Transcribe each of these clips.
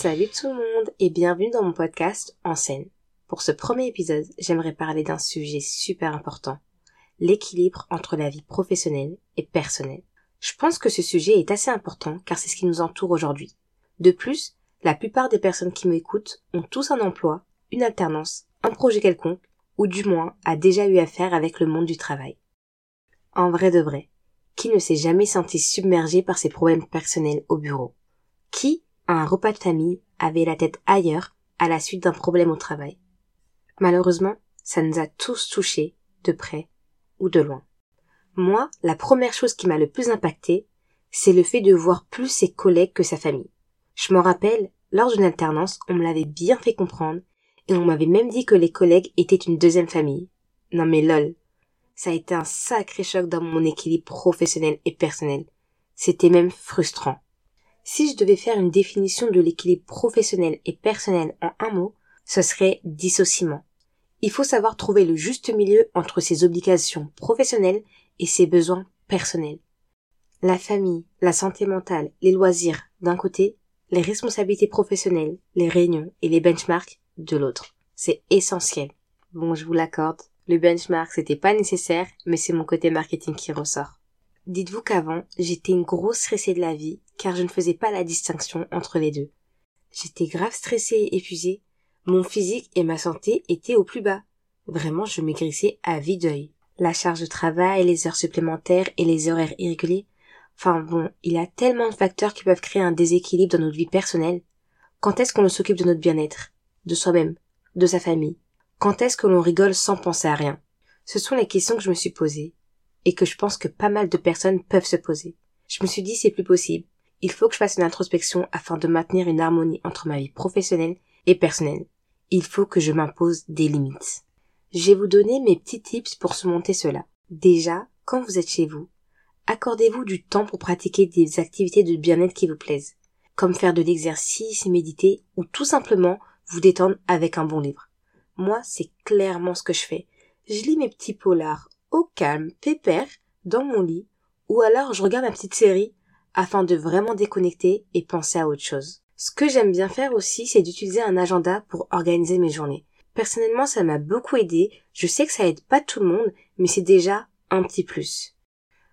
Salut tout le monde et bienvenue dans mon podcast En scène. Pour ce premier épisode, j'aimerais parler d'un sujet super important, l'équilibre entre la vie professionnelle et personnelle. Je pense que ce sujet est assez important car c'est ce qui nous entoure aujourd'hui. De plus, la plupart des personnes qui m'écoutent ont tous un emploi, une alternance, un projet quelconque, ou du moins a déjà eu affaire avec le monde du travail. En vrai de vrai, qui ne s'est jamais senti submergé par ses problèmes personnels au bureau? Qui, un repas de famille, avait la tête ailleurs à la suite d'un problème au travail Malheureusement, ça nous a tous touchés, de près ou de loin. Moi, la première chose qui m'a le plus impacté, c'est le fait de voir plus ses collègues que sa famille. Je m'en rappelle, lors d'une alternance, on me l'avait bien fait comprendre, et on m'avait même dit que les collègues étaient une deuxième famille. Non mais lol. Ça a été un sacré choc dans mon équilibre professionnel et personnel. C'était même frustrant. Si je devais faire une définition de l'équilibre professionnel et personnel en un mot, ce serait dissociement. Il faut savoir trouver le juste milieu entre ses obligations professionnelles et ses besoins personnels. La famille, la santé mentale, les loisirs d'un côté, les responsabilités professionnelles, les réunions et les benchmarks de l'autre. C'est essentiel. Bon, je vous l'accorde. Le benchmark, c'était pas nécessaire, mais c'est mon côté marketing qui ressort. Dites-vous qu'avant, j'étais une grosse stressée de la vie, car je ne faisais pas la distinction entre les deux. J'étais grave stressée et épuisée. Mon physique et ma santé étaient au plus bas. Vraiment, je maigrissais à vide d'œil. La charge de travail, les heures supplémentaires et les horaires irréguliers. Enfin bon, il y a tellement de facteurs qui peuvent créer un déséquilibre dans notre vie personnelle. Quand est-ce qu'on s'occupe de notre bien-être? De soi-même, de sa famille? Quand est-ce que l'on rigole sans penser à rien? Ce sont les questions que je me suis posées et que je pense que pas mal de personnes peuvent se poser. Je me suis dit c'est plus possible. Il faut que je fasse une introspection afin de maintenir une harmonie entre ma vie professionnelle et personnelle. Il faut que je m'impose des limites. Je vais vous donner mes petits tips pour surmonter cela. Déjà, quand vous êtes chez vous, accordez-vous du temps pour pratiquer des activités de bien-être qui vous plaisent, comme faire de l'exercice et méditer, ou tout simplement vous détendre avec un bon livre. Moi, c'est clairement ce que je fais. Je lis mes petits polars au calme, pépère, dans mon lit, ou alors je regarde ma petite série afin de vraiment déconnecter et penser à autre chose. Ce que j'aime bien faire aussi, c'est d'utiliser un agenda pour organiser mes journées. Personnellement, ça m'a beaucoup aidé. Je sais que ça aide pas tout le monde, mais c'est déjà un petit plus.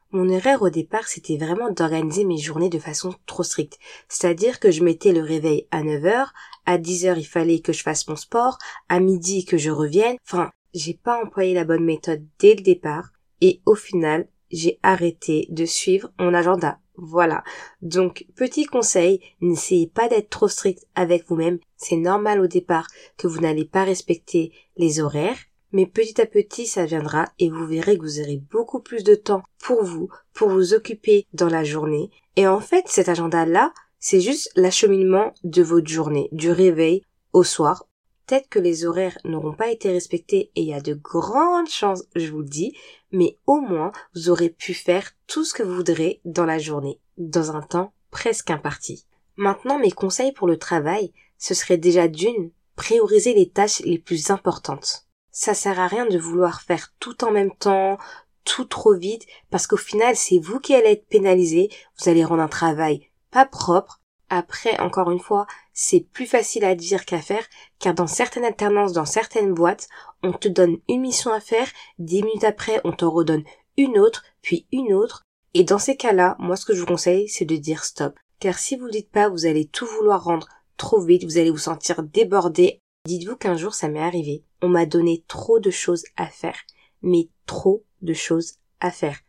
Mon erreur au départ, c'était vraiment d'organiser mes journées de façon trop stricte. C'est-à-dire que je mettais le réveil à 9 heures, à 10 heures il fallait que je fasse mon sport, à midi que je revienne. Enfin, j'ai pas employé la bonne méthode dès le départ, et au final, j'ai arrêté de suivre mon agenda. Voilà. Donc, petit conseil, n'essayez pas d'être trop strict avec vous-même. C'est normal au départ que vous n'allez pas respecter les horaires mais petit à petit ça viendra et vous verrez que vous aurez beaucoup plus de temps pour vous, pour vous occuper dans la journée. Et en fait, cet agenda-là, c'est juste l'acheminement de votre journée, du réveil au soir. Peut-être que les horaires n'auront pas été respectés et il y a de grandes chances, je vous le dis, mais au moins vous aurez pu faire tout ce que vous voudrez dans la journée, dans un temps presque imparti. Maintenant, mes conseils pour le travail, ce serait déjà d'une, prioriser les tâches les plus importantes ça sert à rien de vouloir faire tout en même temps, tout trop vite, parce qu'au final, c'est vous qui allez être pénalisé, vous allez rendre un travail pas propre. Après, encore une fois, c'est plus facile à dire qu'à faire, car dans certaines alternances, dans certaines boîtes, on te donne une mission à faire, dix minutes après, on t'en redonne une autre, puis une autre, et dans ces cas-là, moi ce que je vous conseille, c'est de dire stop. Car si vous ne dites pas, vous allez tout vouloir rendre trop vite, vous allez vous sentir débordé. Dites-vous qu'un jour ça m'est arrivé on m'a donné trop de choses à faire, mais trop de choses à faire.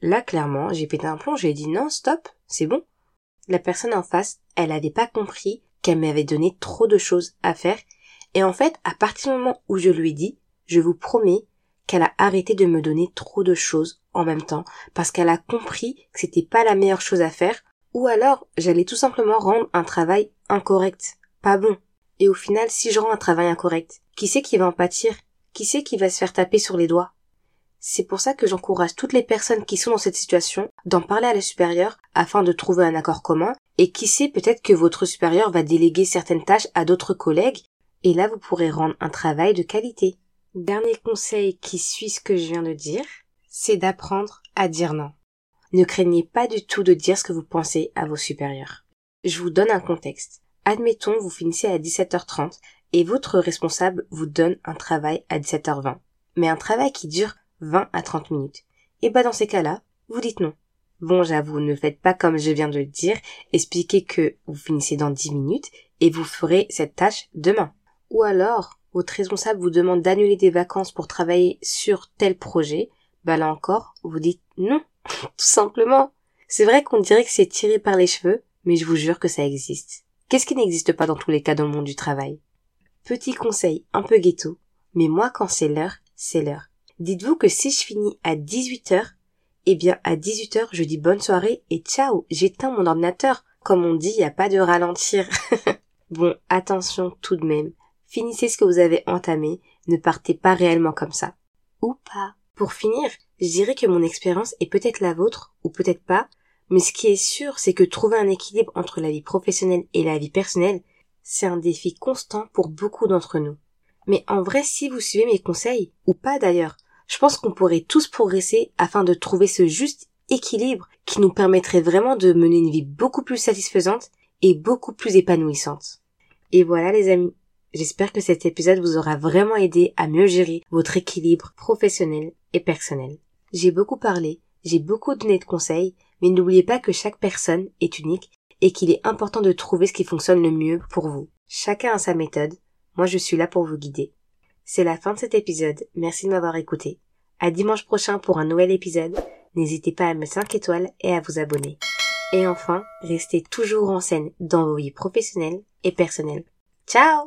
Là, clairement, j'ai pété un plomb, j'ai dit non, stop, c'est bon. La personne en face, elle n'avait pas compris qu'elle m'avait donné trop de choses à faire, et en fait, à partir du moment où je lui ai dit, je vous promets qu'elle a arrêté de me donner trop de choses en même temps, parce qu'elle a compris que c'était pas la meilleure chose à faire, ou alors j'allais tout simplement rendre un travail incorrect, pas bon. Et au final, si je rends un travail incorrect, qui c'est qui va en pâtir? Qui c'est qui va se faire taper sur les doigts? C'est pour ça que j'encourage toutes les personnes qui sont dans cette situation d'en parler à la supérieure afin de trouver un accord commun, et qui sait peut-être que votre supérieur va déléguer certaines tâches à d'autres collègues, et là vous pourrez rendre un travail de qualité. Dernier conseil qui suit ce que je viens de dire, c'est d'apprendre à dire non. Ne craignez pas du tout de dire ce que vous pensez à vos supérieurs. Je vous donne un contexte. Admettons, vous finissez à 17h30 et votre responsable vous donne un travail à 17h20. Mais un travail qui dure 20 à 30 minutes. Et bah dans ces cas-là, vous dites non. Bon, j'avoue, ne faites pas comme je viens de le dire, expliquez que vous finissez dans 10 minutes et vous ferez cette tâche demain. Ou alors, votre responsable vous demande d'annuler des vacances pour travailler sur tel projet, bah là encore, vous dites non, tout simplement. C'est vrai qu'on dirait que c'est tiré par les cheveux, mais je vous jure que ça existe. Qu'est-ce qui n'existe pas dans tous les cas dans le monde du travail? Petit conseil un peu ghetto, mais moi quand c'est l'heure, c'est l'heure. Dites-vous que si je finis à 18h, eh bien à 18h je dis bonne soirée et ciao, j'éteins mon ordinateur. Comme on dit, il n'y a pas de ralentir. bon, attention tout de même. Finissez ce que vous avez entamé, ne partez pas réellement comme ça. Ou pas. Pour finir, je dirais que mon expérience est peut-être la vôtre, ou peut-être pas, mais ce qui est sûr, c'est que trouver un équilibre entre la vie professionnelle et la vie personnelle, c'est un défi constant pour beaucoup d'entre nous. Mais en vrai, si vous suivez mes conseils, ou pas d'ailleurs, je pense qu'on pourrait tous progresser afin de trouver ce juste équilibre qui nous permettrait vraiment de mener une vie beaucoup plus satisfaisante et beaucoup plus épanouissante. Et voilà les amis, j'espère que cet épisode vous aura vraiment aidé à mieux gérer votre équilibre professionnel et personnel. J'ai beaucoup parlé, j'ai beaucoup donné de conseils, mais n'oubliez pas que chaque personne est unique et qu'il est important de trouver ce qui fonctionne le mieux pour vous. Chacun a sa méthode, moi je suis là pour vous guider. C'est la fin de cet épisode, merci de m'avoir écouté. À dimanche prochain pour un nouvel épisode, n'hésitez pas à mettre 5 étoiles et à vous abonner. Et enfin, restez toujours en scène dans vos vies professionnelles et personnelles. Ciao